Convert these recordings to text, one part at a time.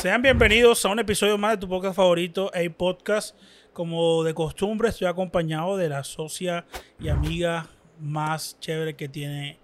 Sean bienvenidos a un episodio más de tu podcast favorito, A Podcast. Como de costumbre, estoy acompañado de la socia y amiga más chévere que tiene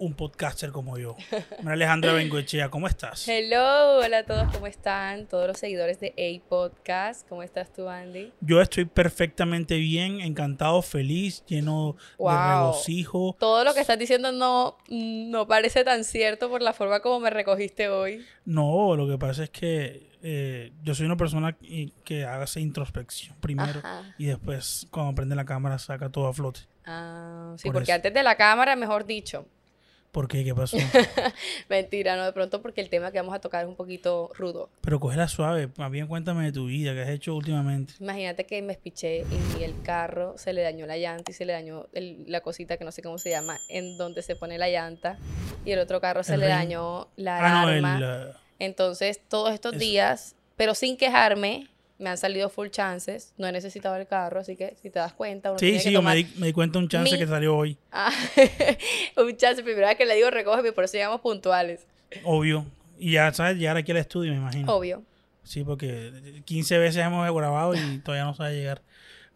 un podcaster como yo. María Alejandra Bengoechea, ¿cómo estás? Hello, hola a todos, ¿cómo están? Todos los seguidores de A Podcast, ¿cómo estás tú, Andy? Yo estoy perfectamente bien, encantado, feliz, lleno de Wow. regocijo. Todo lo que estás diciendo no, no parece tan cierto por la forma como me recogiste hoy. No, lo que pasa es que eh, yo soy una persona y- que hace introspección primero Ajá. y después cuando prende la cámara saca todo a flote. Ah, sí, Por porque eso. antes de la cámara, mejor dicho. ¿Por qué? ¿Qué pasó? Mentira, no, de pronto porque el tema que vamos a tocar es un poquito rudo. Pero cógela suave, más bien cuéntame de tu vida, qué has hecho últimamente. Imagínate que me espiché y el carro se le dañó la llanta y se le dañó el- la cosita que no sé cómo se llama, en donde se pone la llanta. Y el otro carro se El le ring. dañó la Ah, no, alarma. el... Entonces, todos estos Eso. días, pero sin quejarme, me han salido full chances. No he necesitado el carro, así que si te das cuenta, uno sí, tiene sí, que yo me di, me di cuenta un chance mi- que salió hoy, Ah, un chance. Primera vez que le digo recógeme, por eso llegamos puntuales. obvio. Y ya, ¿sabes? Llegar aquí al estudio, me imagino. Obvio. Sí, porque 15 veces hemos grabado y todavía no sabe llegar.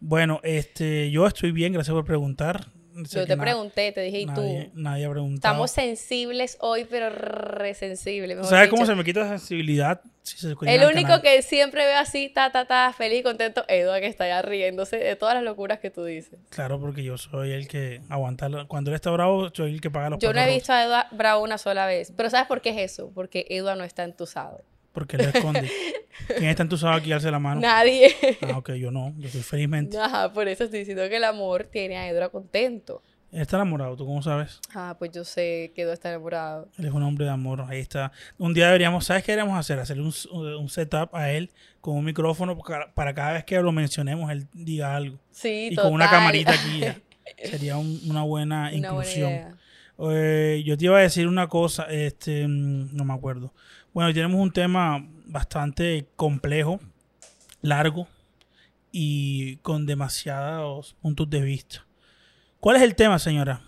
Bueno, este, yo estoy bien, gracias por preguntar. Sé Yo te pregunté, te dije, ¿y nadie, tú? nadie ha preguntado. Estamos sensibles hoy, pero re sensibles. mejor ¿Sabes cómo se me quita la sensibilidad? Si se escucha El único que siempre ve así, ta, ta, ta, feliz y contento, Eduard, que está allá riéndose de todas las locuras que tú dices. Claro, porque yo soy el que aguanta. Cuando él está bravo, soy el que paga los Yo no he visto a Eduard bravo una sola vez. Pero ¿sabes por qué es eso? Porque Eduard no está entusado. Porque le esconde. ¿Quién está entusado aquí? Alce la mano. Nadie. Ah, ok, yo no. Yo soy felizmente. Ajá, por eso estoy diciendo que el amor tiene a Edra contento. Él está enamorado, ¿tú cómo sabes? Ah, pues yo sé que Edra está enamorado. Él es un hombre de amor, ahí está. Un día deberíamos, ¿sabes qué deberíamos hacer? Hacerle un, un setup a él con un micrófono para, para cada vez que lo mencionemos él diga algo. Sí, Y total. con una camarita aquí ya. Sería un- una buena Una buena inclusión. idea. Eh, yo te iba a decir una cosa, este, mm, no me acuerdo. Bueno, tenemos un tema bastante complejo, largo y con demasiados puntos de vista. ¿Cuál es el tema, señora?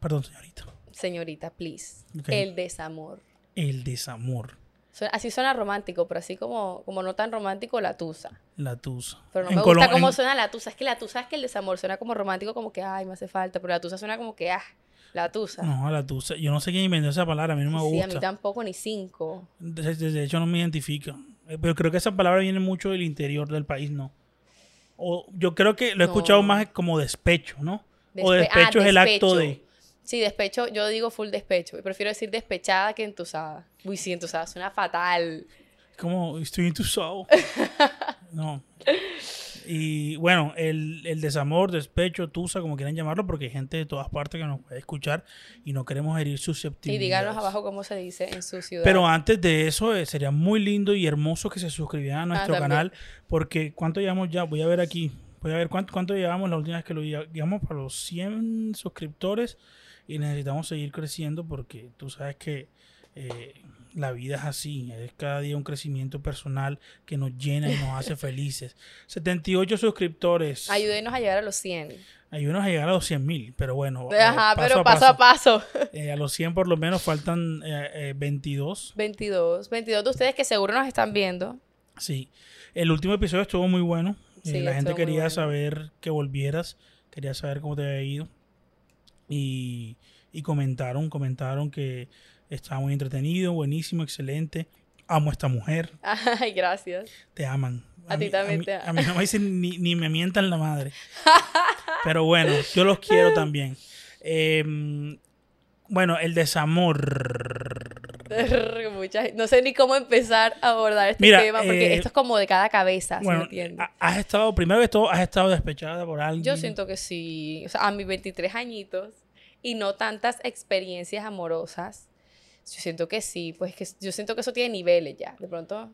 Perdón, señorita. Señorita, please. El desamor. El desamor, Así suena romántico, pero así como, como no tan romántico, la tusa. la tusa. Pero no En me gusta cómo en- suena la tusa. Es que la tusa es que el desamor suena como romántico, como que, ay, me hace falta. Pero la tusa suena como que, ah, la tusa. No, la tusa. Yo no sé quién inventó esa palabra, a mí no me sí, a mí gusta. tampoco, ni cinco. De, hecho, no me identifica. Eh, Pero creo que esa palabra viene mucho del interior del país, ¿no? O yo creo que lo he escuchado más como despecho, ¿no? o Despe- despecho ah, es el acto de... Sí, despecho, yo digo full despecho. y Prefiero decir despechada que entusada. Uy, sí, entusada suena fatal. Como estoy entusado. no. Y bueno, el, el desamor, despecho, tusa, como quieran llamarlo, porque hay gente de todas partes que nos puede escuchar y no queremos herir Y susceptibilidades. díganos abajo cómo se dice en su ciudad. Pero antes de eso, eh, sería muy lindo y hermoso que se suscribieran a nuestro también. canal, porque ¿cuánto llevamos ya? Voy a ver aquí. Voy a ver cuánto, cuánto llevamos la última vez que lo lle- llegamos para los 100 suscriptores y necesitamos seguir creciendo porque tú sabes que eh, la vida es así, es cada día un crecimiento personal que nos llena y nos hace felices. 78 suscriptores. Ayúdenos a llegar a los 100. Ayúdanos a llegar a los 100 mil, pero bueno. eh, Ajá, paso pero a paso a paso. Eh, a los 100 por lo menos faltan eh, eh, 22. 22. 22 de ustedes que seguro nos están viendo. Sí, el último episodio estuvo muy bueno. Eh, Sí, la gente quería bueno. saber que volvieras, quería saber cómo te había ido. Y, y comentaron, comentaron que estaba muy entretenido, buenísimo, excelente. Amo a esta mujer, Ay, gracias. te aman. A ti también mí, te a mí no me dicen ni, ni me mientan la madre. Pero bueno, yo los quiero también. Eh, bueno, el desamor. No sé ni cómo empezar a abordar este Mira, tema porque eh, esto es como de cada cabeza, ¿sí Bueno, has estado, primero que todo, has estado despechada por alguien. Yo siento que sí, o sea, a mis 23 añitos y no tantas experiencias amorosas, yo siento que sí, pues que yo siento que eso tiene niveles ya, de pronto.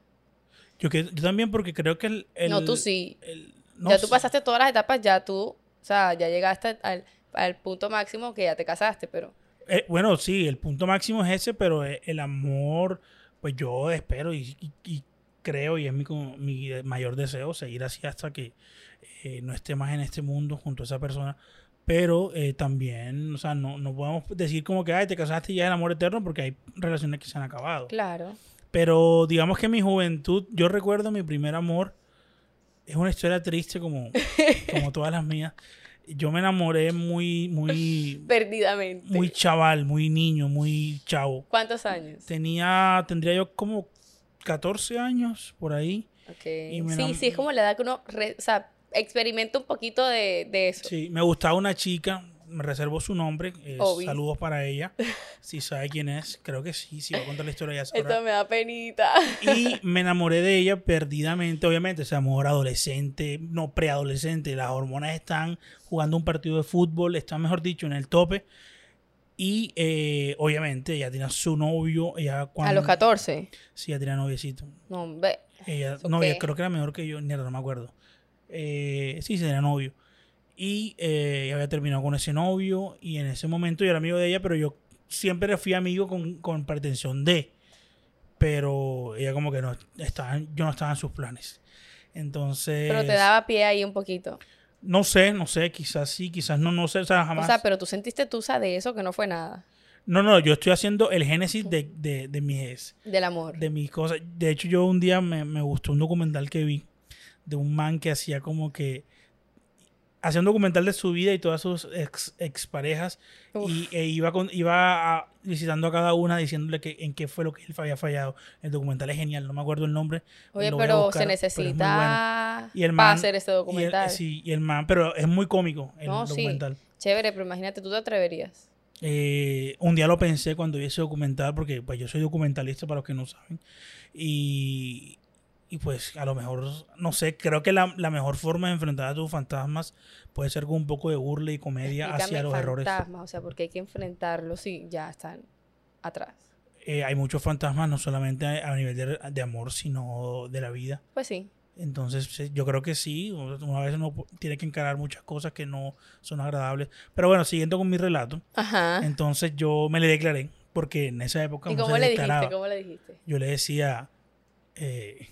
Yo, que, yo también porque creo que el... el- no, tú sí. el- no ya tú pasaste todas las etapas, ya tú, o sea, ya llegaste al, al punto máximo que ya te casaste, pero Eh, bueno, sí, el punto máximo es ese, pero eh, el amor, pues yo espero y, y- y creo y es mi, como mi mayor deseo seguir así hasta que eh, no esté más en este mundo junto a esa persona. Pero eh, también, o sea, no, no podemos decir como que, ay, te casaste y ya es el amor eterno porque hay relaciones que se han acabado. claro. Pero digamos que mi juventud, yo recuerdo mi primer amor, es una historia triste como, como todas las mías. Yo me enamoré muy, muy, Perdidamente. muy chaval, muy niño, muy chavo. ¿Cuántos años? Tenía, tendría yo como 14 años por ahí. Ok. y me Sí, sí, es como la edad que uno, re- o sea, experimenta un poquito de, de eso. Sí, me gustaba una chica, me reservo su nombre, eh, saludos para ella. Si sabe quién es, creo que sí, si va a contar la historia ya sabrá. Esto me da penita. Y me enamoré de ella perdidamente, obviamente, ese amor adolescente, no preadolescente, las hormonas están jugando un partido de fútbol, están, mejor dicho, en el tope. Y eh, obviamente ella tenía su novio, ella cuando... A los 14. Sí, ella tenía noviecito. No, ve. Ella, ¿Eso no, ella qué? creo que era mejor que yo, mierda, no me acuerdo. Eh, sí, era novio. Y eh, había terminado con ese novio y en ese momento yo era amigo de ella, pero yo siempre fui amigo con, con pretensión de. Pero ella como que no estaba, yo no estaba en sus planes. Entonces, Pero te daba pie ahí un poquito. no sé, no sé, quizás sí, quizás no, no sé, o sea, jamás. O sea, pero tú sentiste tusa de eso que no fue nada. No, no, yo estoy haciendo el génesis de, de, de mis Del amor. de mis cosas. De hecho, yo un día me, me gustó un documental que vi de un man que hacía como que hacía un documental de su vida y todas sus ex, exparejas Uf. y e iba con, iba a- visitando a cada una diciéndole que en qué fue lo que él había fallado. El documental es genial, no me acuerdo el nombre. Oye, pero buscar, se bueno. necesita Y el para man- hacer este Y el- documental. sí, y el man, pero es muy cómico el No, sí. documental. Chévere, pero imagínate, tú te atreverías. Eh, un día lo pensé cuando vi ese documental, porque pues yo soy documentalista para los que no saben. Y, y pues a lo mejor, no sé, creo que la, la mejor forma de enfrentar a tus fantasmas puede ser con un poco de burla y comedia hacia los errores. fantasmas, o sea, porque hay que enfrentarlos y ya están atrás. Eh, hay muchos fantasmas, no solamente a, a nivel de, de amor, sino de la vida. Pues sí. Entonces, yo creo que sí, una vez uno tiene que encarar muchas cosas que no son agradables. Pero bueno, siguiendo con mi relato, Ajá. entonces yo me le declaré, porque en esa época ¿Y cómo le dijiste? ¿Cómo le dijiste? yo le decía, eh,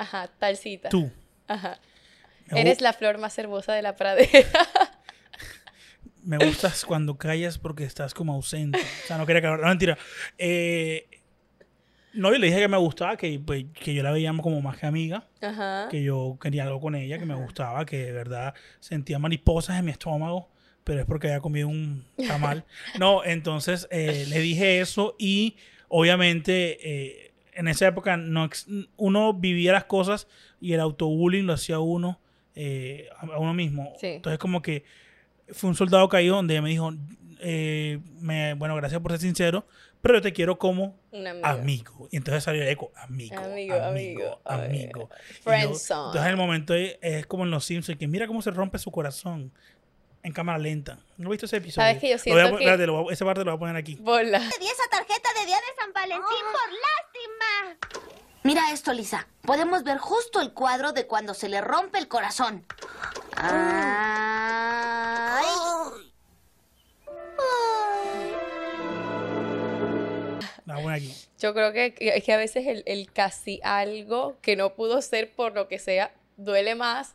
Ajá, tal cita. tú. Ajá. Me, Eres la flor más hermosa de la pradera. me gustas cuando callas porque estás como ausente. O sea, no quería que. No, mentira. Eh, no, yo le dije que me gustaba, que, pues, que yo la veía como más que amiga, Ajá. que yo quería algo con ella, que me gustaba, que de verdad sentía mariposas en mi estómago, pero es porque había comido un tamal. No, entonces eh, le dije eso y obviamente eh, en esa época no uno vivía las cosas y el autobullying lo hacía uno eh, a uno mismo. Sí. Entonces como que fue un soldado caído donde me dijo, eh, me- bueno, gracias por ser sincero, pero yo te quiero como amigo. amigo. Y entonces salió el eco, amigo, Amigo, amigo, amigo, amigo. Yo- entonces en el momento es, es como en Los Simpsons, que mira cómo se rompe su corazón en cámara lenta. ¿No has visto ese episodio? ¿Sabes que yo Lo voy a siento pon- que- espérate, lo voy a- esa parte lo voy a poner aquí. Bola. Te di esa tarjeta de día de San Valentín por lástima. Mira esto, Lisa. Podemos ver justo el cuadro de cuando se le rompe el corazón. Ay. La voy aquí. Yo creo que, que- es que a veces el, el casi algo que no pudo ser por lo que sea duele más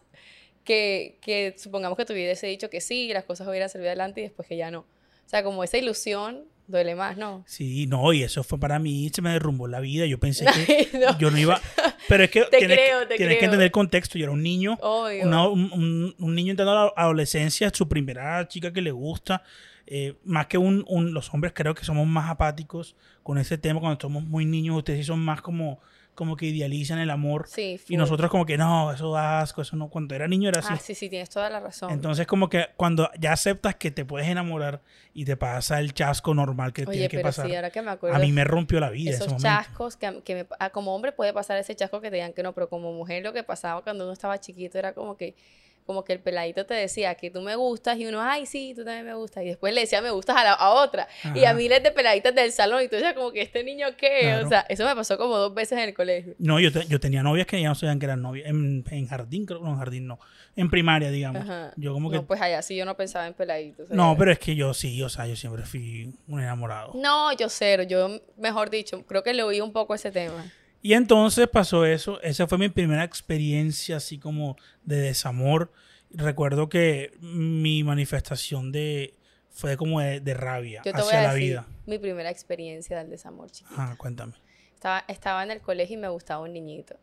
que, que supongamos que tú hubiese dicho que sí, las cosas hubieran salido adelante y después que ya no. O sea, como esa ilusión duele más, ¿no? Sí, no, y eso fue para mí, se me derrumbó la vida. Yo pensé que Ay, no. yo no iba. Pero es que Te tienes, creo, que, te tienes que entender el contexto. Yo era un niño, una- un, un- un niño entrando a la adolescencia, su primera chica que le gusta. eh, más que un, un- los hombres creo que somos más apáticos con ese tema cuando somos muy niños. Ustedes sí son más como, como que idealizan el amor. Sí, Y nosotros como que no, eso da asco, eso no. Cuando era niño era así. Ah, sí, sí, tienes toda la razón. Entonces como que cuando ya aceptas que te puedes enamorar y te pasa el chasco normal que Oye, tiene que pero pasar. sí, ahora que me acuerdo. a mí me rompió la vida esos chascos que, que me- ah, como hombre puede pasar ese chasco que te digan que no, pero como mujer lo que pasaba cuando uno estaba chiquito era como que como que el peladito te decía que tú me gustas y uno, ay, sí, tú también me gustas. Y después le decía, me gustas a, la, a otra. Y a miles de peladitas del salón. Y tú decías, como que este niño, ¿qué? Claro. O sea, eso me pasó como dos veces en el colegio. No, yo, te- yo tenía novias que ya no sabían que eran novias. En, en jardín, creo no, en jardín no. En primaria, digamos. Ajá. Yo como que... No, pues allá sí yo no pensaba en peladitos. No, pero es que yo sí, o sea, yo siempre fui un enamorado. No, yo cero. Yo, mejor dicho, creo que le oí un poco ese tema. Y entonces pasó eso. Esa fue mi primera experiencia así como de desamor. Recuerdo que mi manifestación de fue como de, de rabia Yo te hacia voy a la decir vida. mi primera experiencia del desamor, chiquita. Ajá, cuéntame. estaba, estaba en el colegio y me gustaba un niñito.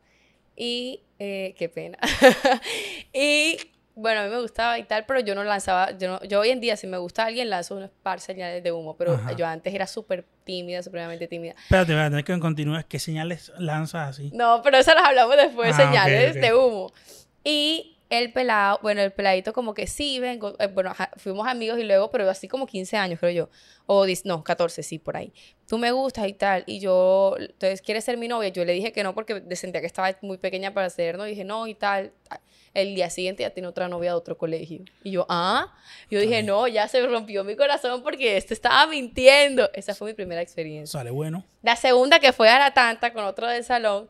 Y, eh, qué pena. y, bueno, a mí me gustaba y tal, pero yo no lanzaba, yo, no- yo hoy en día si me gusta alguien lanzo unos par señales de humo, pero Ajá. yo antes era súper tímida, supremamente tímida. Espérate, a tener que continúes. ¿Qué señales lanzas así? No, pero eso las hablamos después, Ah, señales de humo. Y el pelado, bueno, el peladito como que sí, vengo, eh, bueno, fuimos amigos y luego, pero así como 15 años, creo yo. O, dis- no, 14, sí, por ahí. Tú me gustas y tal. Y yo, entonces, ¿quieres ser mi novia? Yo le dije que no porque sentía que estaba muy pequeña para ser, ¿no? dije, no, y tal. El día siguiente ya tiene otra novia de otro colegio. Y yo, ah. Yo dije, Ay. no, ya se rompió mi corazón porque este estaba mintiendo. Esa fue mi primera experiencia. Sale bueno. La segunda que fue a la tanta con otro del salón,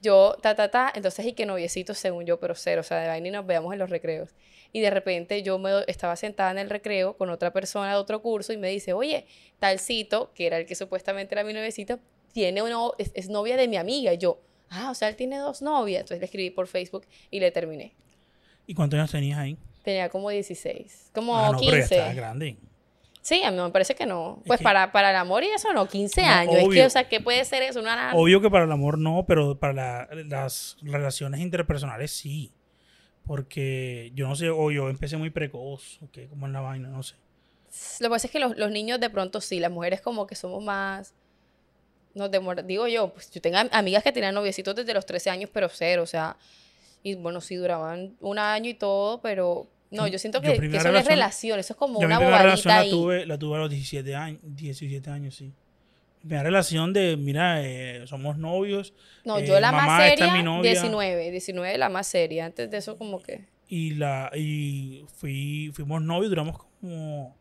yo, ta, ta, ta, entonces y que noviecitos según yo, pero cero, o sea, de vaina y nos veamos en los recreos. Y de repente yo me, estaba sentada en el recreo con otra persona de otro curso y me dice, oye, talcito, que era el que supuestamente era mi noviecito, tiene uno, es, es novia de mi amiga. Y yo, ah, o sea, él tiene dos novias. Entonces le escribí por Facebook y le terminé. ¿Y cuántos años tenías ahí? Tenía como 16, como ah, no, pero ya 15. grande. Sí, a mí me parece que no. Pues que- para, para el amor y eso no, 15 No, años. Es que, obvio. o sea, ¿qué puede ser eso? Una. Obvio que para el amor no, pero para la- las relaciones interpersonales sí. Porque yo no sé, o yo empecé muy precoz, o qué, como en la vaina, no sé. Lo que pasa es que los, los niños de pronto sí, las mujeres como que somos más... Nos demora, digo yo, pues yo tengo am- amigas que tenían noviecitos desde los 13 años, pero cero, o sea, y bueno, sí duraban un año y todo, pero no, yo siento Yo que, que primera eso no es relación- relación, eso es como Yo mi una relación bobadita la ahí. tuve, la tuve a los 17 años, 17 años, sí. Mi primera relación de, mira, eh, somos novios. No, eh, yo la más mamá, es seria, mi novia. 19, 19 la más seria, antes de eso como que... Y la y fui, fuimos novios, duramos como,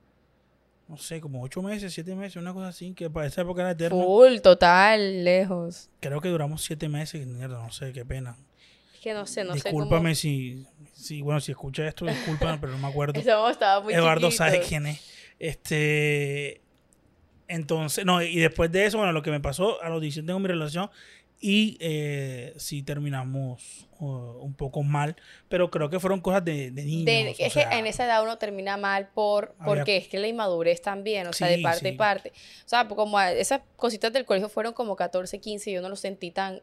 no sé, como 8 meses, 7 meses, una cosa así, que para esa época era eterna. Full, total, lejos. Creo que duramos 7 meses, mierda, no sé, qué pena. Es que no sé, no sé Discúlpame cómo... si, si, bueno, si escucha esto, discúlpame, pero no me acuerdo. Eso estaba muy Eduardo sabe quién es. Este, entonces, no, y después de eso, bueno, lo que me pasó, a los 17 tengo mi relación y eh, sí terminamos uh, un poco mal, pero creo que fueron cosas de, de niños. De- es sea, que en esa edad uno termina mal por Había- porque es que la inmadurez también, o sea, de Sí, parte y sí. parte. O sea, como esas cositas del colegio fueron como 14, 15, yo no lo sentí tan, o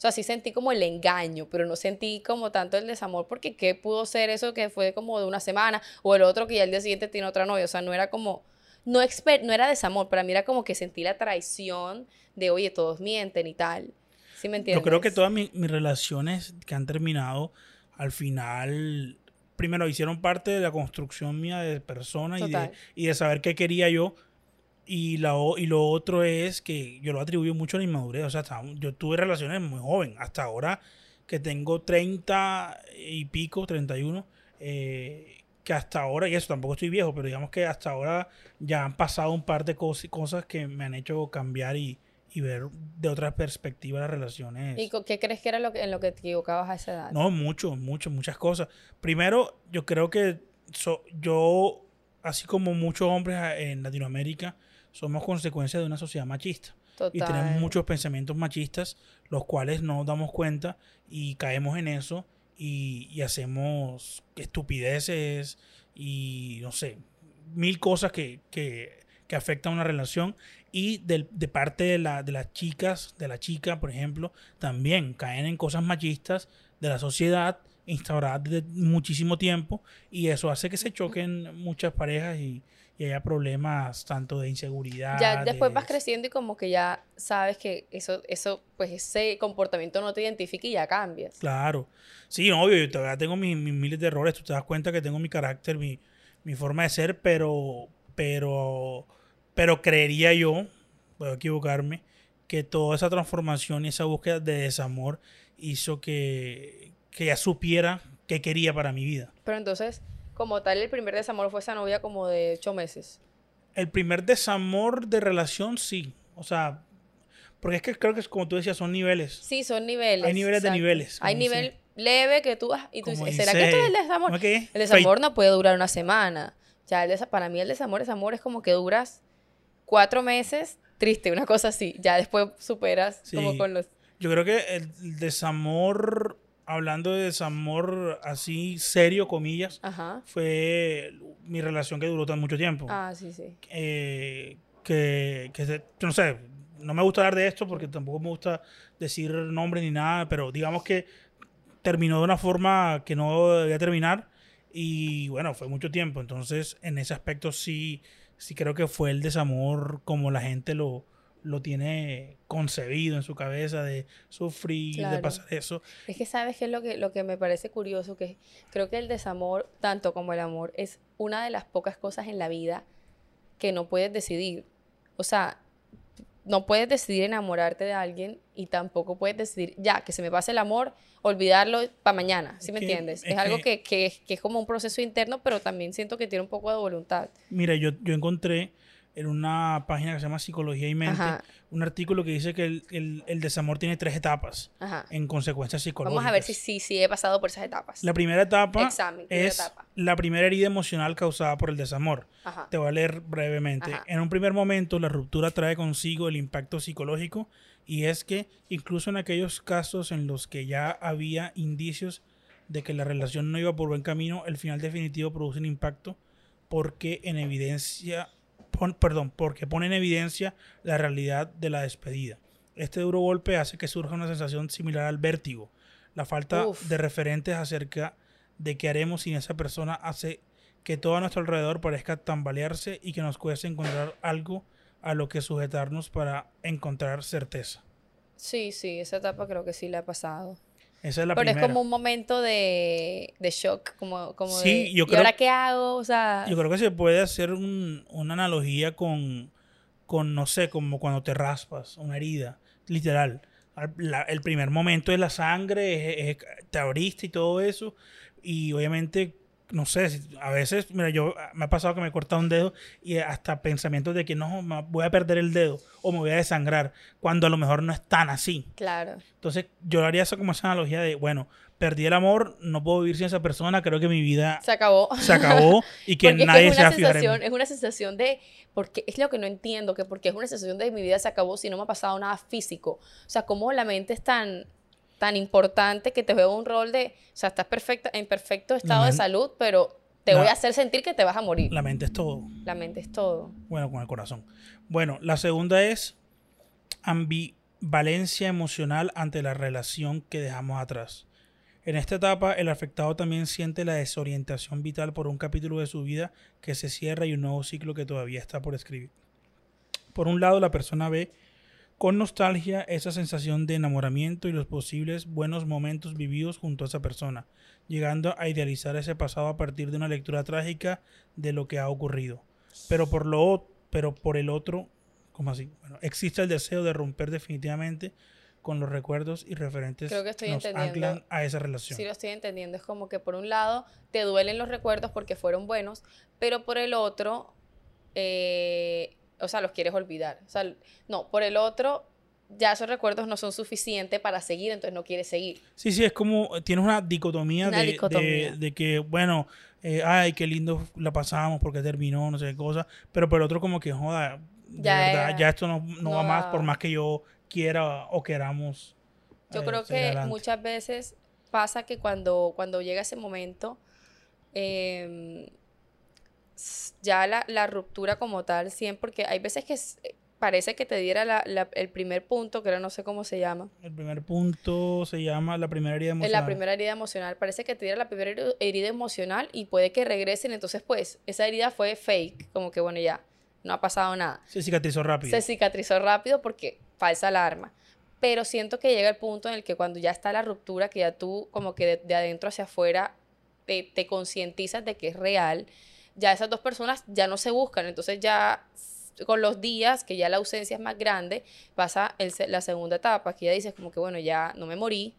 sea, sí sentí como el engaño, pero no sentí como tanto el desamor porque qué pudo ser eso que fue como de una semana o el otro que ya el día siguiente tiene otra novia, o sea, no era como no exper- no era desamor, para mí era como que sentí la traición de, oye, todos mienten y tal. ¿Sí me entiendes? Yo creo que todas mi- mis relaciones que han terminado, al final, primero hicieron parte de la construcción mía de persona y de, y de saber qué quería yo. Y, la, y lo otro es que yo lo atribuyo mucho a la inmadurez. O sea, hasta- yo tuve relaciones muy joven. Hasta ahora que tengo 30 y pico, 31, eh, que hasta ahora, y eso tampoco estoy viejo, pero digamos que hasta ahora ya han pasado un par de cos- cosas que me han hecho cambiar y, y ver de otra perspectiva las relaciones. ¿Y qué crees que era lo que, en lo que te equivocabas a esa edad? No, mucho, mucho, muchas cosas. Primero, yo creo que so- yo, así como muchos hombres a- en Latinoamérica, somos consecuencia de una sociedad machista. Y tenemos muchos pensamientos machistas, los cuales no nos damos cuenta y caemos en eso y, y hacemos estupideces y no sé, mil cosas que, que, que afectan una relación. Y del- de parte de, la, de las chicas, de la chica, por ejemplo, también caen en cosas machistas de la sociedad instauradas desde muchísimo tiempo y eso hace que se choquen muchas parejas y, y haya problemas tanto de inseguridad. Ya después vas creciendo y como que ya sabes que eso, eso, pues ese comportamiento no te identifica y ya cambias. Claro. Sí, obvio, yo todavía tengo mis, mis miles de errores. Tú te das cuenta que tengo mi carácter, mi, mi forma de ser, pero, pero, pero creería yo, puedo equivocarme, que toda esa transformación y esa búsqueda de desamor hizo que, que ya supiera qué quería para mi vida. Pero entonces, como tal, el primer desamor fue esa novia como de ocho meses. El primer desamor de relación, sí. O sea, porque es que creo que es como tú decías, son niveles. Sí, son niveles. Hay niveles de niveles, Hay nivel dice- leve que tú, ah, y tú dices, ¿será que esto es el desamor? El desamor no puede durar una semana. Ya el para mí el desamor, desamor es como que duras cuatro meses, triste, una cosa así. Ya después superas como con los... Yo creo que el desamor, hablando de desamor así serio, comillas, Ajá. fue mi relación que duró tan mucho tiempo. Ah, sí, sí. Eh, que, que no sé, no me gusta hablar de esto porque tampoco me gusta decir nombre ni nada, pero digamos que terminó de una forma que no debía terminar y bueno, fue mucho tiempo, entonces en ese aspecto sí, sí creo que fue el desamor como la gente lo, lo tiene concebido en su cabeza de sufrir, de pasar eso. Es que sabes qué es lo que, lo que me parece curioso, que creo que el desamor, tanto como el amor, es una de las pocas cosas en la vida que no puedes decidir. O sea, no puedes decidir enamorarte de alguien y tampoco puedes decidir, ya, que se me pase el amor, olvidarlo para mañana, ¿sí me que- entiendes? es Es, algo que- que, que, es- que es como un proceso interno, pero también siento que tiene un poco de voluntad. Mira, yo, yo encontré en una página que se llama Psicología y Mente Ajá. un artículo que dice que el, el- el desamor tiene tres etapas Ajá. en consecuencias psicológicas. Vamos a ver si sí si, he pasado por esas etapas. La primera etapa Examen, es etapa. la primera herida emocional causada por el desamor. Ajá. Te voy a leer brevemente. En un primer momento, la ruptura trae consigo el impacto psicológico y es que incluso en aquellos casos en los que ya había indicios de que la relación no iba por buen camino, el final definitivo produce un impacto porque en evidencia, pon- perdón, porque pone en evidencia la realidad de la despedida. Este duro golpe hace que surja una sensación similar al vértigo. La falta Uf. de referentes acerca de qué haremos sin esa persona hace que todo a nuestro alrededor parezca tambalearse y que nos cueste encontrar algo a lo que sujetarnos para encontrar certeza. Sí, sí, esa etapa creo que sí la he pasado. Esa es la Pero primera. es como un momento de, de shock, como, como Sí, de, yo ¿y creo- ahora qué hago? O sea, Yo creo que se puede hacer un- una analogía con, con, no sé, como cuando te raspas, una herida, literal. Al- la- el primer momento es la sangre, es- es- te abriste y todo eso. Y obviamente, no sé, a veces, mira, yo me ha pasado que me he cortado un dedo y hasta pensamientos de que no, voy a perder el dedo o me voy a desangrar, cuando a lo mejor no es tan así. claro. Entonces, yo haría eso como esa analogía de, bueno, perdí el amor, no puedo vivir sin esa persona, creo que mi vida Se acabó. se acabó y que es nadie es se va mí. sensación, es una sensación de, porque es lo que no entiendo, que porque es una sensación de mi vida se acabó si no me ha pasado nada físico. O sea, cómo la mente es tan, tan importante que te juega un rol de, o sea, estás perfecta, en perfecto estado de salud, pero te la- voy a hacer sentir que te vas a morir. La mente es todo. La mente es todo. Bueno, con el corazón. Bueno, la segunda es ambivalencia emocional ante la relación que dejamos atrás. En esta etapa, el afectado también siente la desorientación vital por un capítulo de su vida que se cierra y un nuevo ciclo que todavía está por escribir. Por un lado, la persona ve con nostalgia esa sensación de enamoramiento y los posibles buenos momentos vividos junto a esa persona, llegando a idealizar ese pasado a partir de una lectura trágica de lo que ha ocurrido. Pero por lo pero por el otro, ¿cómo así? Bueno, existe el deseo de romper definitivamente con los recuerdos y referentes Creo que estoy nos entendiendo. anclan a esa relación. Sí, lo estoy entendiendo. Es como que por un lado te duelen los recuerdos porque fueron buenos, pero por el otro, eh, o sea, los quieres olvidar. O sea, no, por el otro, ya esos recuerdos no son suficientes para seguir, entonces no quieres seguir. Sí, sí, es como tienes una dicotomía, Una de, dicotomía. de- de que, bueno, eh, ay, qué lindo la pasamos porque terminó, no sé qué cosa, pero por el otro como que, joda, de Ya verdad, era- ya esto no, no no va más por más que yo quiera o queramos. Yo eh, creo que adelante. muchas veces pasa que cuando, cuando llega ese momento, s- ya la, la ruptura como tal, siempre, porque hay veces que eh, parece que te diera la- la- el primer punto, que ahora no sé cómo se llama, El primer punto se llama la primera herida en emocional. la primera herida emocional, parece que te diera la primera heri- herida emocional y puede que regresen, entonces pues esa herida fue fake, como que bueno ya, no ha pasado nada. Se cicatrizó rápido. Se cicatrizó rápido porque falsa alarma. Pero siento que llega el punto en el que cuando ya está la ruptura, que ya tú como que de, de adentro hacia afuera te, te concientizas de que es real, ya esas dos personas ya no se buscan. Entonces ya con los días, que ya la ausencia es más grande, pasa la segunda etapa, que ya dices como que bueno, ya no me morí,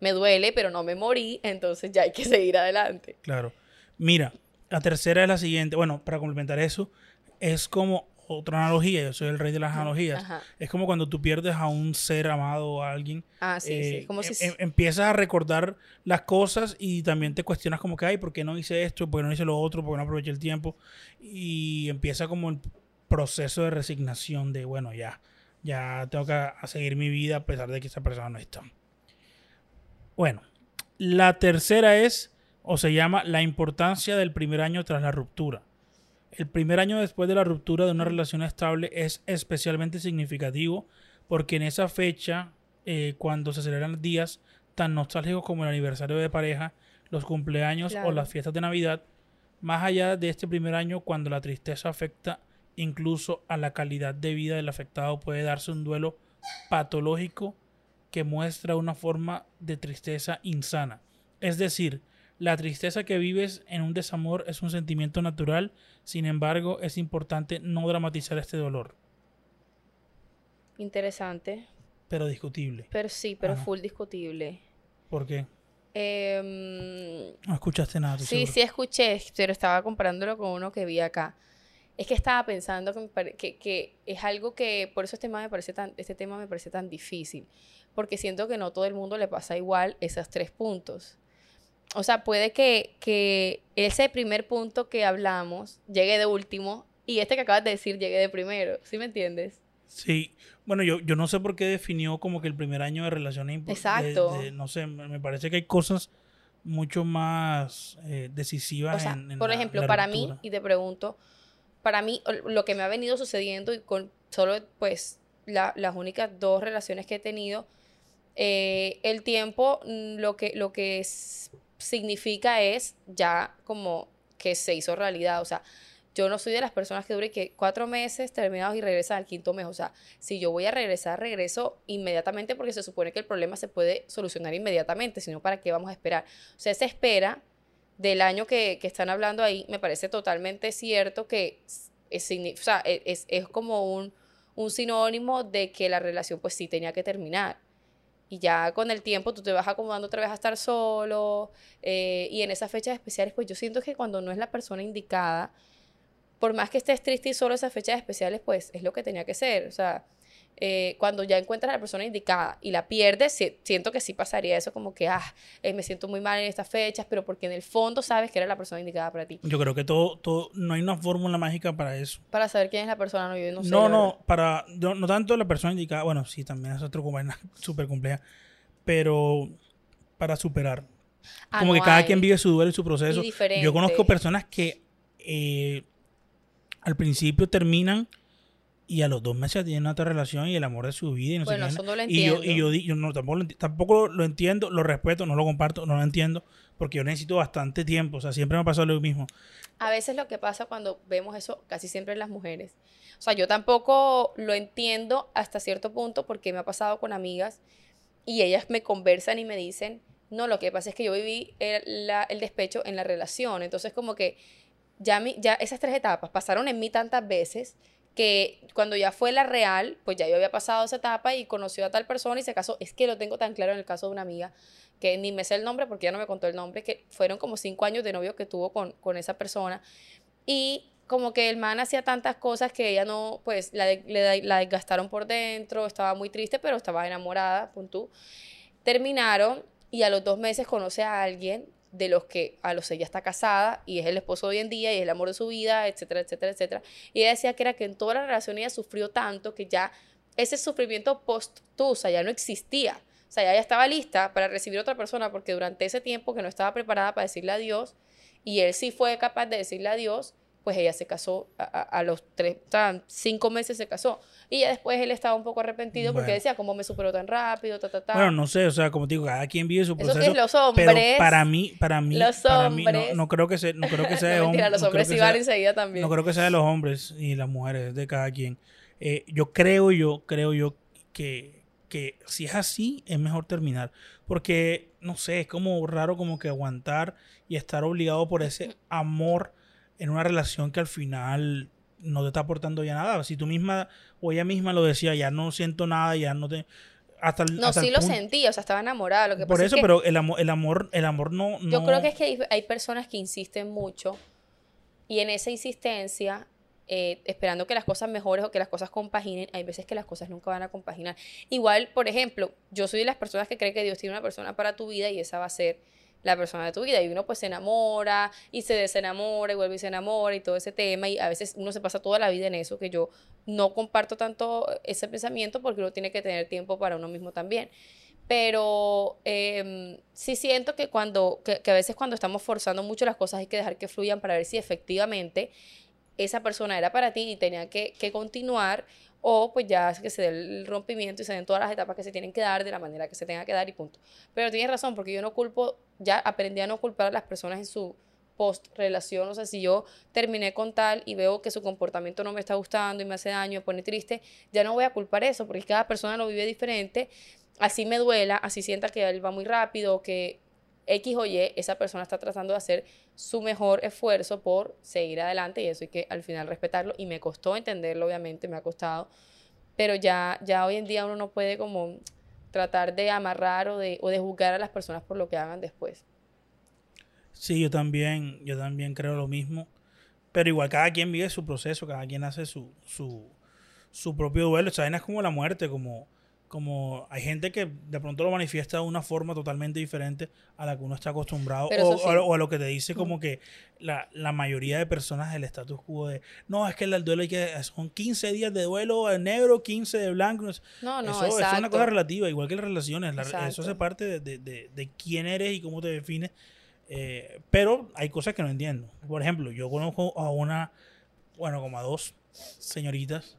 me duele, pero no me morí, entonces ya hay que seguir adelante. Claro. Mira, la tercera es la siguiente. Bueno, para complementar eso, es como otra analogía. Yo soy el rey de las analogías. Ajá. Es como cuando tú pierdes a un ser amado o a alguien. Ah, sí, eh, sí. Como si... em- em- empiezas a recordar las cosas y también te cuestionas como que, ay, ¿por qué no hice esto? ¿Por qué no hice lo otro? ¿Por qué no aproveché el tiempo? Y empieza como el proceso de resignación de, bueno, ya, ya tengo que seguir mi vida a pesar de que esa persona no está. Bueno, la tercera es, o se llama, la importancia del primer año tras la ruptura. El primer año después de la ruptura de una relación estable es especialmente significativo porque en esa fecha, eh, cuando se celebran días tan nostálgicos como el aniversario de pareja, los cumpleaños o las fiestas de Navidad, más allá de este primer año, cuando la tristeza afecta incluso a la calidad de vida del afectado, puede darse un duelo patológico que muestra una forma de tristeza insana. Es decir, la tristeza que vives en un desamor es un sentimiento natural, sin embargo, es importante no dramatizar este dolor, Interesante. pero discutible. Pero sí, pero full discutible. ¿Por qué? Em, No escuchaste nada. sí, seguro. sí escuché, pero estaba comparándolo con uno que vi acá. Es que estaba pensando que, que, que es algo que, por eso este tema, me parece tan, este tema me parece tan difícil, porque siento que no todo el mundo le pasa igual esos tres puntos. O sea, puede que, que ese primer punto que hablamos llegue de último y este que acabas de decir llegue de primero, ¿sí me entiendes? Sí, bueno, yo, yo no sé por qué definió como que el primer año de relación es impo- de- Exacto. de- no sé, me parece que hay cosas mucho más eh, decisivas O sea, en, en por la- ejemplo, la para mí, y te pregunto, para mí, lo que me ha venido sucediendo y con solo, pues, la- las únicas dos relaciones que he tenido, eh, el tiempo mm, lo que, lo que s- significa es ya como que se hizo realidad. O sea, yo no soy de las personas que dure que cuatro meses terminados y regresan al quinto mes. O sea, si yo voy a regresar, regreso inmediatamente porque se supone que el problema se puede solucionar inmediatamente, sino para qué vamos a esperar. O sea, esa espera del año que, que están hablando ahí, me parece totalmente cierto que es, e- es, es como un, un sinónimo de que la relación pues sí tenía que terminar. Y ya con el tiempo tú te vas acomodando otra vez a estar solo. eh, y en esas fechas especiales, pues yo siento que cuando no es la persona indicada, por más que estés triste y solo esas fechas especiales, pues es lo que tenía que ser. O sea, eh, cuando ya encuentras a la persona indicada y la pierdes, si- siento que sí pasaría eso como que, ah, eh, me siento muy mal en estas fechas, pero porque en el fondo sabes que era la persona indicada para ti. Yo creo que todo, todo, no hay una fórmula mágica para eso. Para saber quién es la persona, no, yo no sé. No, no, para, yo- no tanto la persona indicada, bueno, sí, también es otro vaina súper compleja, pero para superar. Ah, como no que cada hay. quien vive su duelo y su proceso. Yo conozco personas que eh, al principio terminan y a los dos meses tienen otra relación y el amor de su vida y no Bueno, sé eso no lo y yo, y entiendo. yo, yo no, tampoco, lo tampoco lo entiendo, lo respeto, no lo comparto, no lo entiendo, porque yo necesito bastante tiempo. O sea, siempre me ha pasado lo mismo. A veces lo que pasa cuando vemos eso, casi siempre en las mujeres. O sea, yo tampoco lo entiendo hasta cierto punto porque me ha pasado con amigas y ellas me conversan y me dicen, no, lo que pasa es que yo viví el, la- el despecho en la relación. Entonces, como que ya, mi- ya esas tres etapas pasaron en mí tantas veces que cuando ya fue la real, pues ya yo había pasado esa etapa y conoció a tal persona y se casó. Es que lo tengo tan claro en el caso de una amiga que ni me sé el nombre porque ya no me contó el nombre, que fueron como cinco años de novio que tuvo con, con esa persona. Y como que el man hacía tantas cosas que ella no, pues la, le la desgastaron por dentro, estaba muy triste, pero estaba enamorada, punto. Terminaron y a los dos meses conoce a alguien de los que a los ella está casada y es el esposo hoy en día y es el amor de su vida, etcétera, etcétera, etcétera. Y ella decía que era que en toda la relación ella sufrió tanto que ya ese sufrimiento post-tusa ya no existía. O sea, ya estaba lista para recibir otra persona porque durante ese tiempo que no estaba preparada para decirle adiós y él sí fue capaz de decirle adiós, pues ella se casó a, a- a los tres, o sea, cinco meses se casó. Y ya después él estaba un poco arrepentido porque decía, ¿cómo me superó tan rápido? Ta, ta, ta. Bueno, no sé, o sea, como te digo, cada quien vive su Eso proceso. sí es los pero hombres. para mí, para mí, Los para mí, no, no creo que sea, no creo que sea de no, mentira, hom- los hombres sí van enseguida también. No creo que sea de los hombres y las mujeres, es de cada quien. Eh, yo creo yo, creo yo que, que si es así, es mejor terminar. Porque, no sé, es como raro como que aguantar y estar obligado por ese amor en una relación que al final no te está aportando ya nada. Si tú misma o ella misma lo decía, ya no siento nada, ya no te... Hasta el, no, hasta el sí lo punto- sentí, o sea, estaba enamorada. Lo que Por pasa eso, es que pero el amor, el amor, el amor no, yo no- creo que es que hay, hay personas que insisten mucho y en esa insistencia, eh, esperando que las cosas mejoren o que las cosas compaginen, hay veces que las cosas nunca van a compaginar. Igual, por ejemplo, yo soy de las personas que cree que Dios tiene una persona para tu vida y esa va a ser la persona de tu vida. Y uno pues se enamora y se desenamora y vuelve y se enamora y todo ese tema. Y a veces uno se pasa toda la vida en eso que yo no comparto tanto ese pensamiento porque uno tiene que tener tiempo para uno mismo también. Pero em, sí siento que cuando que, que a veces cuando estamos forzando mucho las cosas hay que dejar que fluyan para ver si efectivamente esa persona era para ti y tenía que, que continuar, o pues ya que se dé el rompimiento y se den todas las etapas que se tienen que dar de la manera que se tenga que dar y punto. Pero tienes razón, porque yo no culpo, ya aprendí a no culpar a las personas en su post relación, o sea, si yo terminé con tal y veo que su comportamiento no me está gustando y me hace daño, me pone triste, ya no voy a culpar eso, porque cada persona lo vive diferente, así me duela, así sienta que él va muy rápido, que X o Y, esa persona está tratando de hacer su mejor esfuerzo por seguir adelante y eso hay que al final respetarlo y me costó entenderlo, obviamente, me ha costado, pero ya, ya hoy en día uno no puede como tratar de amarrar o de, o de juzgar a las personas por lo que hagan después. Sí, yo también, yo también creo lo mismo. Pero igual cada quien vive su proceso, cada quien hace su, su, su propio duelo. Esa es como la muerte, como, como hay gente que de pronto lo manifiesta de una forma totalmente diferente a la que uno está acostumbrado o, a lo que te dice como que la, la mayoría de personas del status quo de no, es que el duelo hay que son 15 días de duelo en negro, 15 de blanco. No, no, eso, es una cosa relativa, igual que las relaciones. eso hace parte de, de, de, quién eres y cómo te defines eh, pero hay cosas que no entiendo. Por ejemplo, yo conozco a una, bueno, como a dos señoritas,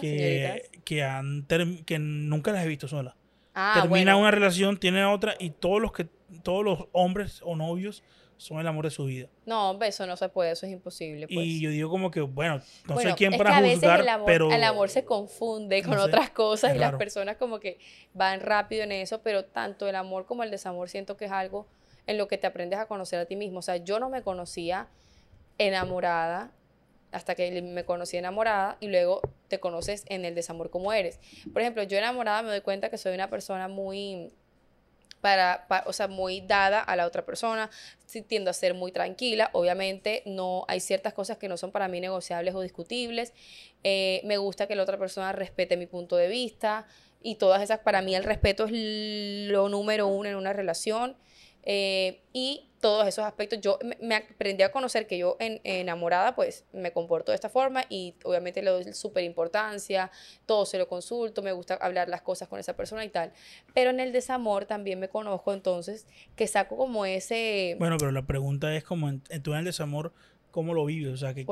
que, que, han que nunca las he visto solas. Ah, Termina una relación, tiene otra y todos los que todos los hombres o novios son el amor de su vida. No, hombre, eso no se puede, eso es imposible. Pues. Y yo digo como que, bueno, no sé quién para juzgar, el amor, pero... El amor se confunde con otras cosas y las personas como que van rápido en eso, pero tanto el amor como el desamor siento que es algo en lo que te aprendes a conocer a ti mismo. O sea, yo no me conocía enamorada hasta que me conocí enamorada y luego te conoces en el desamor como eres. Por ejemplo, yo enamorada me doy cuenta que soy una persona muy para, o sea, muy dada a la otra persona, tiendo a ser muy tranquila, obviamente no hay ciertas cosas que no son para mí negociables o discutibles, eh, me gusta que la otra persona respete mi punto de vista y todas esas, para mí el respeto es lo número uno en una relación, eh, y todos esos aspectos, yo me, aprendí a conocer que yo en, enamorada pues me comporto de esta forma y obviamente le doy súper importancia, todo se lo consulto, me gusta hablar las cosas con esa persona y tal. Pero en el desamor también me conozco entonces que saco como ese... Bueno, pero la pregunta es como en, tú en el desamor cómo lo vives, o sea, ¿qué,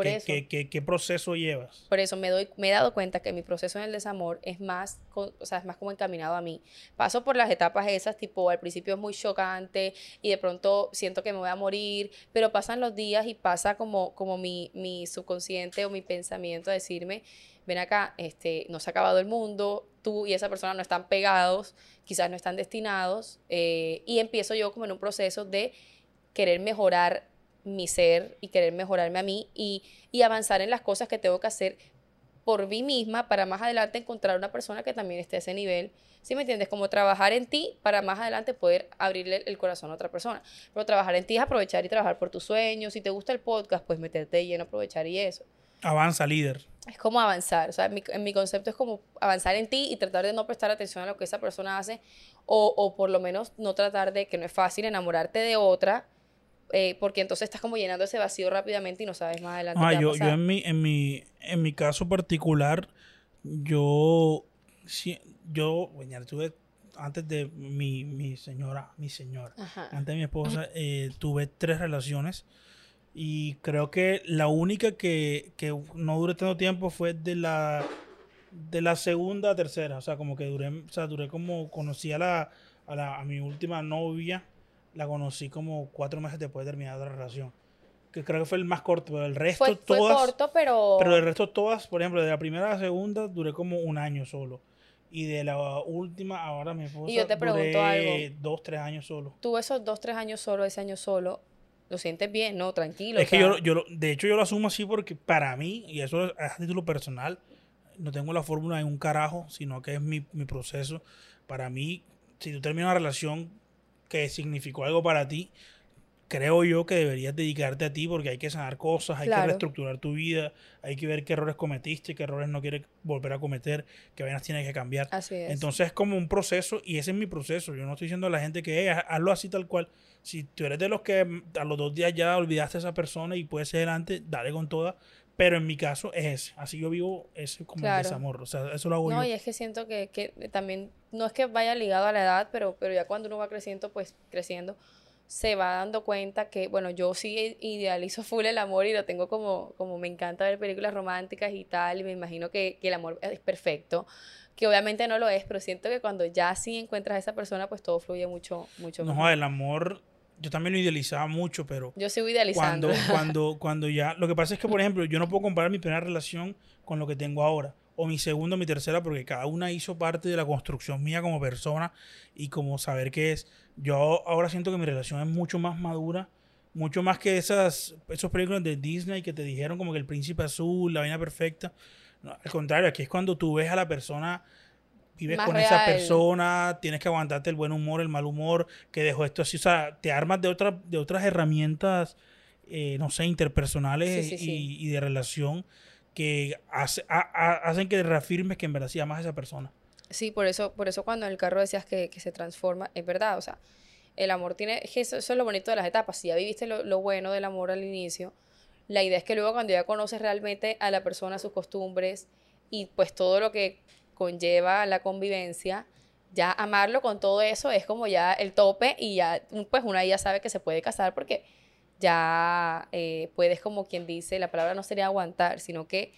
qué, proceso llevas? Por eso me, doy, me he dado cuenta que mi proceso en el desamor es más, o sea, es más como encaminado a mí. Paso por las etapas esas, tipo, al principio es muy chocante y de pronto siento que me voy a morir, pero pasan los días y pasa como, como mi, mi subconsciente o mi pensamiento a decirme, ven acá, este, no se ha acabado el mundo, tú y esa persona no están pegados, quizás no están destinados, eh, y empiezo yo como en un proceso de querer mejorar mi ser y querer mejorarme a mí y, avanzar en las cosas que tengo que hacer por mí misma para más adelante encontrar una persona que también esté a ese nivel. ¿Sí me entiendes? Como trabajar en ti para más adelante poder abrirle el corazón a otra persona. Pero trabajar en ti es aprovechar y trabajar por tus sueños. Si te gusta el podcast, pues meterte y lleno, aprovechar y eso. Avanza, líder. Es como avanzar. O sea, mi, en mi, concepto es como avanzar en ti y tratar de no prestar atención a lo que esa persona hace. O, o por lo menos no tratar de, que no es fácil enamorarte de otra eh, porque entonces estás como llenando ese vacío rápidamente y no sabes más adelante. Ah, yo, yo en mi, en mi, en mi caso particular, yo, yo, bueno, tuve antes de mi, mi señora, mi señora, antes de mi esposa, eh, tuve tres relaciones y creo que la única que, que no duré tanto tiempo fue de la de la segunda a tercera, o sea, como que duré, o sea, duré como conocí a la, a, la, a mi última novia la conocí como cuatro meses después de terminar la relación. Que creo que fue el más corto, pero el resto fue, todas. Fue corto, pero. Pero el resto todas, por ejemplo, de la primera a la segunda duré como un año solo. Y de la última, ahora mi esposa. Y yo te pregunto algo. Dos, tres años solo. Tú esos dos, tres años solo, ese año solo, ¿lo sientes bien? No, tranquilo. Es que yo, yo, de hecho, yo lo asumo así porque para mí, y eso es a título personal, no tengo la fórmula en un carajo, sino que es mi, mi proceso. Para mí, si tú terminas una relación que significó algo para ti, creo yo que deberías dedicarte a ti porque hay que sanar cosas, hay que reestructurar tu vida, hay que ver qué errores cometiste, qué errores no quieres volver a cometer, qué vainas tienes que cambiar. Así es. Entonces es como un proceso y ese es mi proceso. Yo no estoy diciendo a la gente que hazlo así tal cual. Si tú eres de los que a los dos días ya olvidaste a esa persona y puedes ser adelante, dale con toda. Pero en mi caso es ese. Así yo vivo ese como el desamor. O sea, eso lo hago yo. No, y es que siento que, que, también, no es que vaya ligado a la edad, pero, pero ya cuando uno va creciendo, pues creciendo, se va dando cuenta que, bueno, yo sí idealizo full el amor y lo tengo como, como me encanta ver películas románticas y tal, y me imagino que, que el amor es perfecto, que obviamente no lo es, pero siento que cuando ya sí encuentras a esa persona, pues todo fluye mucho, mucho No, mejor. el amor, yo también lo idealizaba mucho, pero Yo sigo idealizando. cuando, cuando, cuando ya, lo que pasa es que, por ejemplo, yo no puedo comparar mi primera relación con lo que tengo ahora, o mi segunda o mi tercera, porque cada una hizo parte de la construcción mía como persona y como saber qué es. Yo ahora siento que mi relación es mucho más madura, mucho más que esas, esos películas de Disney que te dijeron como que el príncipe azul, la vaina perfecta. No, al contrario, aquí es cuando tú ves a la persona, vives Más con esa persona, tienes que aguantarte el buen humor, el mal humor, que dejó esto así, o sea, te armas de, otras de otras herramientas, eh, no sé, interpersonales Sí, sí, sí. Y, y de relación que hace- a- a- hacen que reafirmes que en verdad sí amas a esa persona. Sí, por eso, por eso cuando en el carro decías que, que se transforma, es verdad, o sea, el amor tiene, es que eso, eso es lo bonito de las etapas, si ya viviste lo, lo bueno del amor al inicio, la idea es que luego cuando ya conoces realmente a la persona, sus costumbres y pues todo lo que conlleva la convivencia, ya amarlo con todo eso es como ya el tope y ya, pues una ya sabe que se puede casar porque ya eh, puedes como quien dice, la palabra no sería aguantar, sino que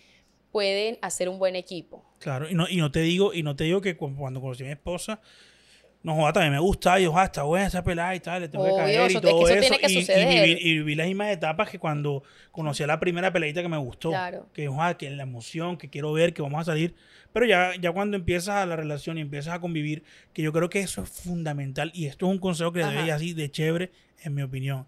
pueden hacer un buen equipo. Claro, y no, y no te digo, y no te digo que cu- cuando conocí a mi esposa, no joda, también me gustaba, y yo, ah, está buena esa pelada y tal, le tengo Obvio, que caer eso- y es que todo eso tiene que y, y viví, y viví las mismas etapas que cuando conocí a la primera peladita que me gustó. Claro. Que, joda, que la emoción, que quiero ver, que vamos a salir. Pero ya, ya cuando empiezas la relación y empiezas a convivir, que yo creo que eso es fundamental, y esto es un consejo que le doy así de chévere, en mi opinión.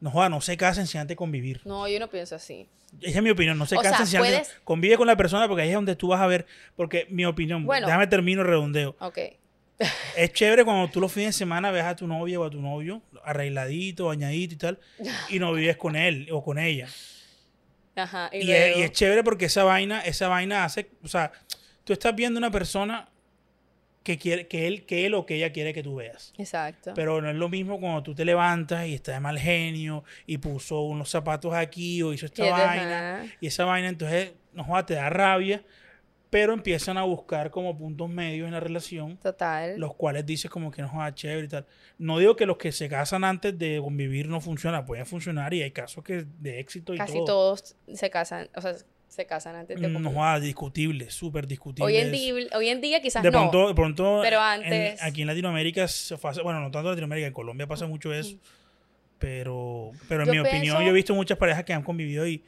No joda, no se casen sin antes convivir. No, yo no pienso así. Esa es mi opinión, no se O sea, casen antes- puedes- Convive con la persona porque ahí es donde tú vas a ver, porque mi opinión, Bueno. déjame termino redondeo. Ok. Es chévere cuando tú los fines de semana ves a tu novia o a tu novio arregladito, bañadito y tal, y no vives con él o con ella. Ajá. Y, Y, es, y es chévere porque esa vaina, esa vaina hace, o sea, tú estás viendo una persona que quiere, que él, que él o que ella quiere que tú veas. Exacto. Pero no es lo mismo cuando tú te levantas y está de mal genio y puso unos zapatos aquí o hizo esta Y vaina. ajá. Y esa vaina entonces, no joda, te da rabia, pero empiezan a buscar como puntos medios en la relación, Total. los cuales dices como que no joda, chévere y tal. No digo que los que se casan antes de convivir no funcionan, pueden funcionar y hay casos que de éxito y Casi todo. todos se casan, o sea, se casan antes de No convivir. joda, discutible, súper discutible. Hoy en, día, hoy en día quizás de no. pronto, de pronto pero en- antes- aquí en Latinoamérica, se pasa- bueno, no tanto en Latinoamérica, en Colombia pasa mucho eso, pero, pero en Yo mi opinión yo he visto muchas parejas que han convivido y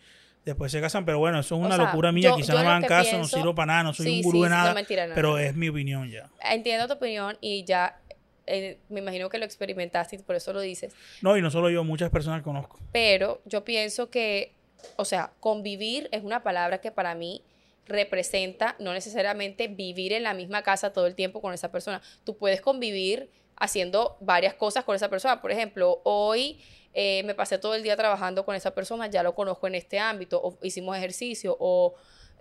después se casan, pero bueno, eso es O una sea, locura mía, quizás no me hagan caso, no sirvo para nada, no soy Sí, un gurú sí, de no, nada, mentira, no, pero no. es mi opinión ya. Entiendo tu opinión y ya eh, me imagino que lo experimentaste y por eso lo dices. No, y no solo yo, muchas personas conozco. Pero yo pienso que, o sea, convivir es una palabra que para mí representa no necesariamente vivir en la misma casa todo el tiempo con esa persona. Tú puedes convivir haciendo varias cosas con esa persona. Por ejemplo, hoy eh, me pasé todo el día trabajando con esa persona, ya lo conozco en este ámbito, o hicimos ejercicio, o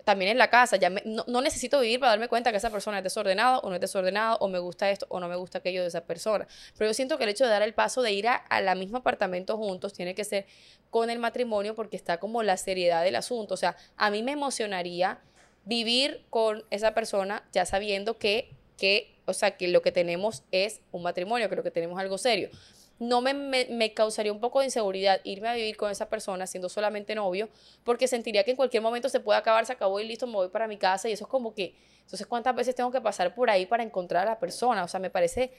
también en la casa, ya me- no, no necesito vivir para darme cuenta que esa persona es desordenada o no es desordenada, o me gusta esto o no me gusta aquello de esa persona. Pero yo siento que el hecho de dar el paso de ir a, a la mismo apartamento juntos tiene que ser con el matrimonio porque está como la seriedad del asunto. O sea, a mí me emocionaría vivir con esa persona ya sabiendo que, que, o sea, que lo que tenemos es un matrimonio, que lo que tenemos es algo serio. No me, me, me causaría un poco de inseguridad irme a vivir con esa persona siendo solamente novio, porque sentiría que en cualquier momento se puede acabar, se acabó y listo, me voy para mi casa y eso es como que, entonces, ¿cuántas veces tengo que pasar por ahí para encontrar a la persona? O sea, me parece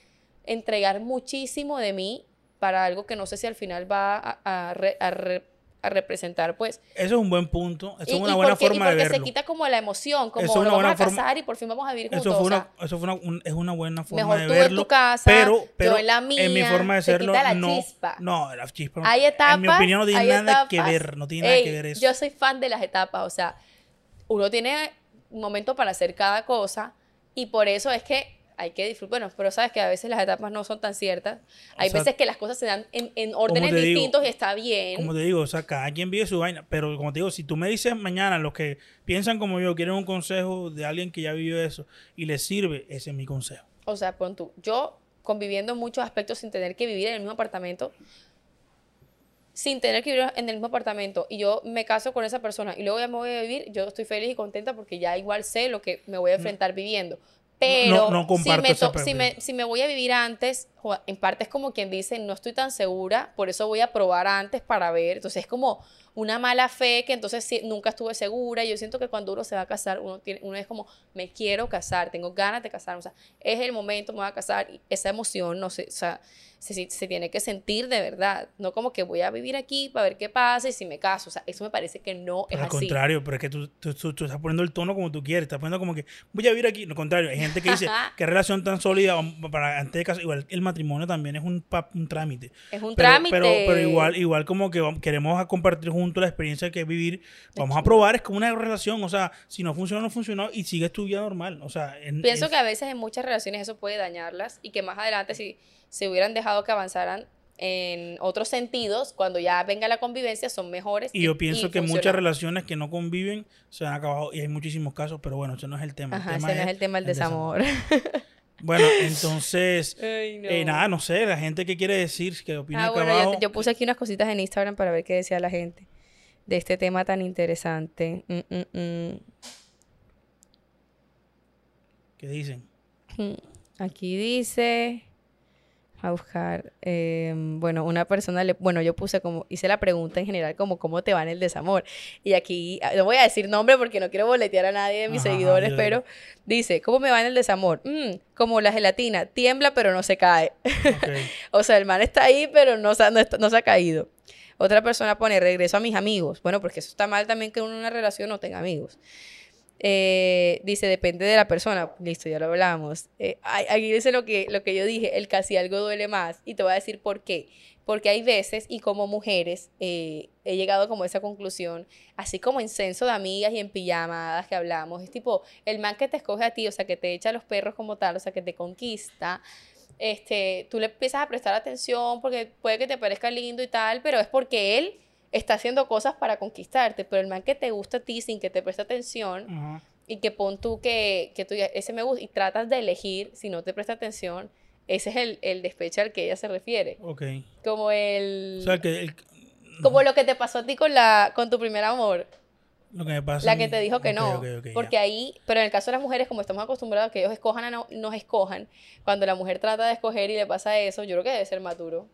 entregar muchísimo de mí para algo que no sé si al final va a, re- a re- a representar, pues, Eso es un buen punto, eso y, es una buena porque, y forma de porque se verlo. quita como la emoción, como Eso nos vamos a forma- casar y por fin vamos a vivir juntos. Eso fue o una, sea, eso fue una, un- es una buena forma mejor de tú en verlo. tu casa, pero, pero yo en la mía, mi forma de se serlo, quita la no, chispa. no, la chispa. hay etapas. en mi opinión no tiene nada que etapas. ver, no tiene nada que ver eso. Yo soy fan de las etapas, o sea, uno tiene un momento para hacer cada cosa y por eso es que hay que disfrutar. Bueno, pero sabes que a veces las etapas no son tan ciertas. Hay sea, veces que las cosas se dan en, en órdenes digo, distintos y está bien. Como te digo, o sea, cada quien vive su vaina. Pero como te digo, si tú me dices mañana, los que piensan como yo, quieren un consejo de alguien que ya vivió eso y les sirve, ese es mi consejo. O sea, pon tú, yo conviviendo en muchos aspectos sin tener que vivir en el mismo apartamento, sin tener que vivir en el mismo apartamento, y yo me caso con esa persona y luego ya me voy a vivir, yo estoy feliz y contenta porque ya igual sé lo que me voy a enfrentar viviendo. Pero no, no si, me esa si, me, si me voy a vivir antes, en parte es como quien dice, no estoy tan segura, por eso voy a probar antes para ver. Entonces es como una mala fe que entonces sí, nunca estuve segura. Yo siento que cuando uno se va a casar, uno, tiene, uno es como, me quiero casar, tengo ganas de casarme. O sea, es el momento, me voy a casar. Y esa emoción, no sé, o sea, se, tiene que sentir de verdad. No como que voy a vivir aquí para ver qué pasa y si me caso. O sea, eso me parece que no Pero es al así. contrario, pero es que tú, tú, tú- tú estás poniendo el tono como tú quieres, estás poniendo como que voy a vivir aquí. Lo contrario, hay gente que dice qué relación tan sólida para antes de casar. Igual el matrimonio también es un, un trámite. Es un Pero, trámite. pero, pero igual, igual como que queremos compartir juntos la experiencia que es vivir, vamos a probar, es como una relación, o sea, si no funciona, no funcionó y sigues tu vida normal. O sea, en- Pienso es- que a veces en muchas relaciones eso puede dañarlas y que más adelante si se hubieran dejado que avanzaran en otros sentidos, cuando ya venga la convivencia, son mejores. Y yo pienso que muchas relaciones que no conviven se han acabado y hay muchísimos casos, pero bueno, ese no es el tema. Ajá, el ese tema no es el tema del desamor. Bueno, entonces, Ay, no. eh, nada, no sé, la gente que quiere decir, que opina Ah, bueno, yo, yo puse aquí unas cositas en Instagram para ver qué decía la gente de este tema tan interesante. Mm, mm, mm. ¿Qué dicen? Aquí dice, a buscar, em, bueno, una persona, le, bueno, yo puse como, hice la pregunta en general como cómo te va en el desamor. Y aquí, ah, no voy a decir nombre porque no quiero boletear a nadie de mis Ajá, seguidores, yo- pero dice, ¿cómo me va en el desamor? "Mm, como la gelatina, tiembla pero no se cae. O sea, el man está ahí, pero no no se ha caído. Otra persona pone, regreso a mis amigos. Bueno, porque eso está mal también que uno en una relación no tenga amigos. Eh, dice, depende de la persona. Listo, ya lo hablamos. Eh, aquí dice lo que, lo que yo dije, el casi algo duele más. Y te voy a decir por qué. Porque hay veces, y como mujeres, eh, he llegado como a esa conclusión, así como en censo de amigas y en pijamadas que hablamos, es tipo, el man que te escoge a ti, o sea, que te echa los perros como tal, o sea, que te conquista, este, tú le empiezas a prestar atención porque puede que te parezca lindo y tal, pero es porque él está haciendo cosas para conquistarte, pero el man que te gusta a ti sin que te preste atención Ajá. y que pon tú que, que tú ese me gusta y tratas de elegir si no te presta atención, ese es el, el despecho al que ella se refiere. Ok. Como el... O sea, que el- como lo que te pasó a ti con, la, con tu primer amor. Lo que me pasa. La que te dijo que no. ok, ok, ya. porque ahí, pero en el caso de las mujeres, como estamos acostumbrados a que ellos escojan a no, nos escojan, cuando la mujer trata de escoger y le pasa eso, yo creo que debe ser más duro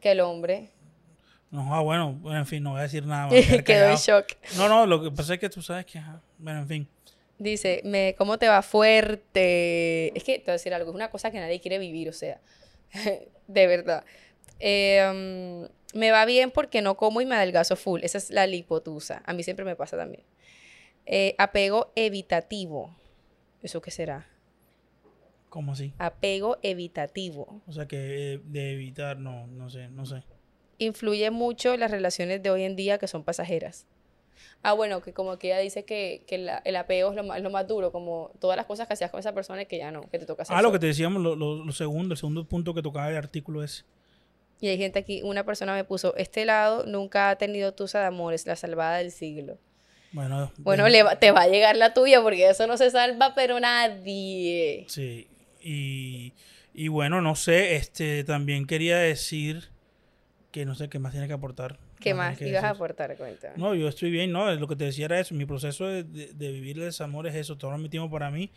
que el hombre. No, ah, bueno, en fin, no voy a decir nada. quedar Quedó en shock. No, no, lo que pasa es que tú sabes que. ajá, Bueno, en fin. Dice, me, ¿cómo te va fuerte? Es que te voy a decir algo, es una cosa que nadie quiere vivir, o sea, de verdad. Eh, mm, me va bien porque no como y me adelgazo full. Esa es la lipotusa. A mí siempre me pasa también. Eh, apego evitativo. ¿Eso qué será? ¿Cómo así? Apego evitativo. O sea, que eh, de evitar, no, no sé, no sé. Influye mucho las relaciones de hoy en día que son pasajeras. Ah, bueno, que como que ella dice que, que la- el apego es lo, más, lo más duro, como todas las cosas que hacías con esa persona y que ya no, que te toca hacer Ah, lo solo. que te decíamos, lo, lo- lo segundo, el segundo punto que tocaba el artículo es. Y hay gente aquí, una persona me puso, este lado nunca ha tenido tusa de amores, la salvada del siglo. Bueno, Bueno, le va- te va a llegar la tuya porque eso no se salva, pero nadie. Sí. Y, y bueno, no sé, este también quería decir que no sé qué más tiene que aportar. ¿Qué más ibas a aportar? Cuéntame. No, yo estoy bien, no, lo que te decía era eso, mi proceso de, de- de vivir el desamor es eso, todo mi tiempo para mí,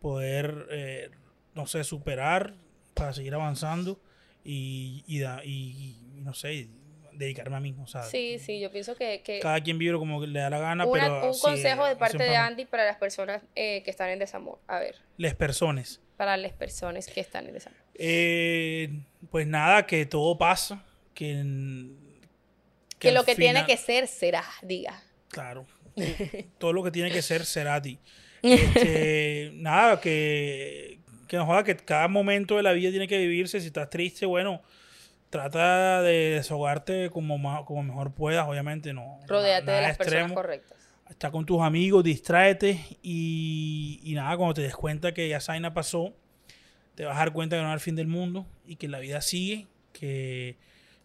poder, eh, no sé, superar, para seguir avanzando y, y, da- y- y, no sé, dedicarme a mí, o sea, Sí, sí, yo pienso que, que cada quien vive como le da la gana, una- pero un sí, consejo de parte de Andy para las personas eh, que están en desamor. A ver, Las personas. para las personas que están en desamor. Eh, pues nada, que todo pasa, que... Que, lo que tiene que ser será, diga. Claro. Todo lo que tiene que ser será a ti. Este, nada, que, que no joda que cada momento de la vida tiene que vivirse. Si estás triste, bueno, trata de desahogarte como, ma- como mejor puedas, obviamente. No, Rodéate nada de las personas correctas. Está con tus amigos, distráete y, y nada, cuando te des cuenta que ya esa vaina pasó, te vas a dar cuenta que no es el fin del mundo y que la vida sigue, que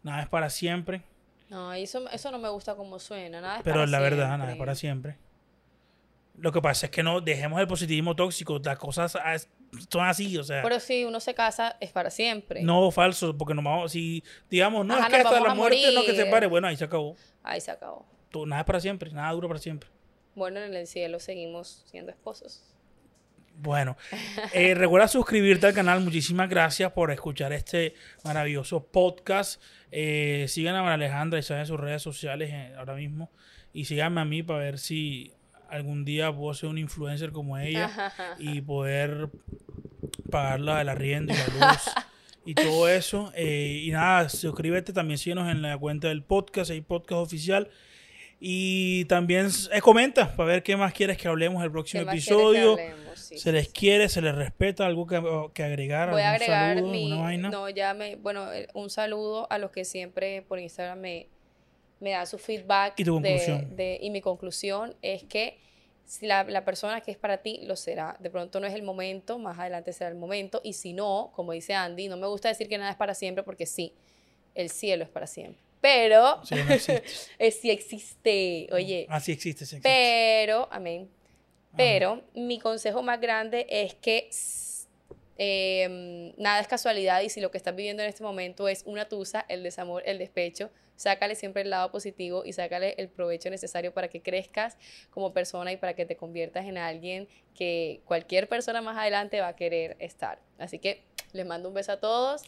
nada es para siempre. No, eso, eso no me gusta como suena. Nada es Pero para es la verdad, nada es para siempre. Lo que pasa es que no dejemos el positivismo tóxico. Las cosas son así, o sea, Pero si uno se casa, es para siempre. no falso, porque nos vamos, si digamos, no Ajá, es que hasta la muerte no que se pare, bueno, ahí se acabó. Ahí se acabó. Todo- nada es para siempre, nada dura para siempre. Bueno, en el cielo seguimos siendo esposos. Bueno, eh, recuerda suscribirte al canal. Muchísimas gracias por escuchar este maravilloso podcast. Eh, sigan a María Alejandra y en sus redes sociales eh, ahora mismo. Y síganme a mí para ver si algún día puedo ser un influencer como ella y poder pagar la del arriendo y la luz y todo eso. y nada, suscríbete. También síguenos en la cuenta del podcast, hay podcast oficial. Y también eh, comenta para ver qué más quieres que hablemos el próximo episodio. se les quiere, se les respeta, algo que, agregar. Voy a agregar mi, No, ya me, bueno, eh, un saludo a los que siempre por Instagram me, me dan su feedback. Y tu conclusión. De, y mi conclusión es que si la, la, persona que es para ti lo será. De pronto no es el momento, más adelante será el momento. Y si no, como dice Andy, no me gusta decir que nada es para siempre porque sí, el cielo es para siempre. Pero. Sí, sí existe. Oye. Ah, sí existe, sí existe. Pero, amén. Pero mi consejo más grande es que em, nada es casualidad y si lo que estás viviendo en este momento es una tusa, el desamor, el despecho, sácale siempre el lado positivo y sácale el provecho necesario para que crezcas como persona y para que te conviertas en alguien que cualquier persona más adelante va a querer estar. Así que les mando un beso a todos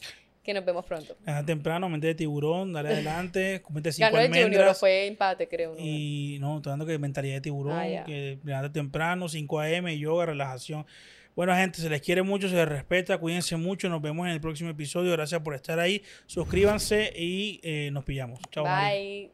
que nos vemos pronto. Gana temprano, mente de tiburón, dale adelante, comete cinco Ganó el Junior, fue empate, creo. Y no, estoy dando que mentalidad de tiburón, ah, que levante temprano, 5 a.m., yoga, relajación. Bueno, gente, se les quiere mucho, se les respeta, cuídense mucho, nos vemos en el próximo episodio. Gracias por estar ahí. Suscríbanse y eh, nos pillamos. Chao. Bye.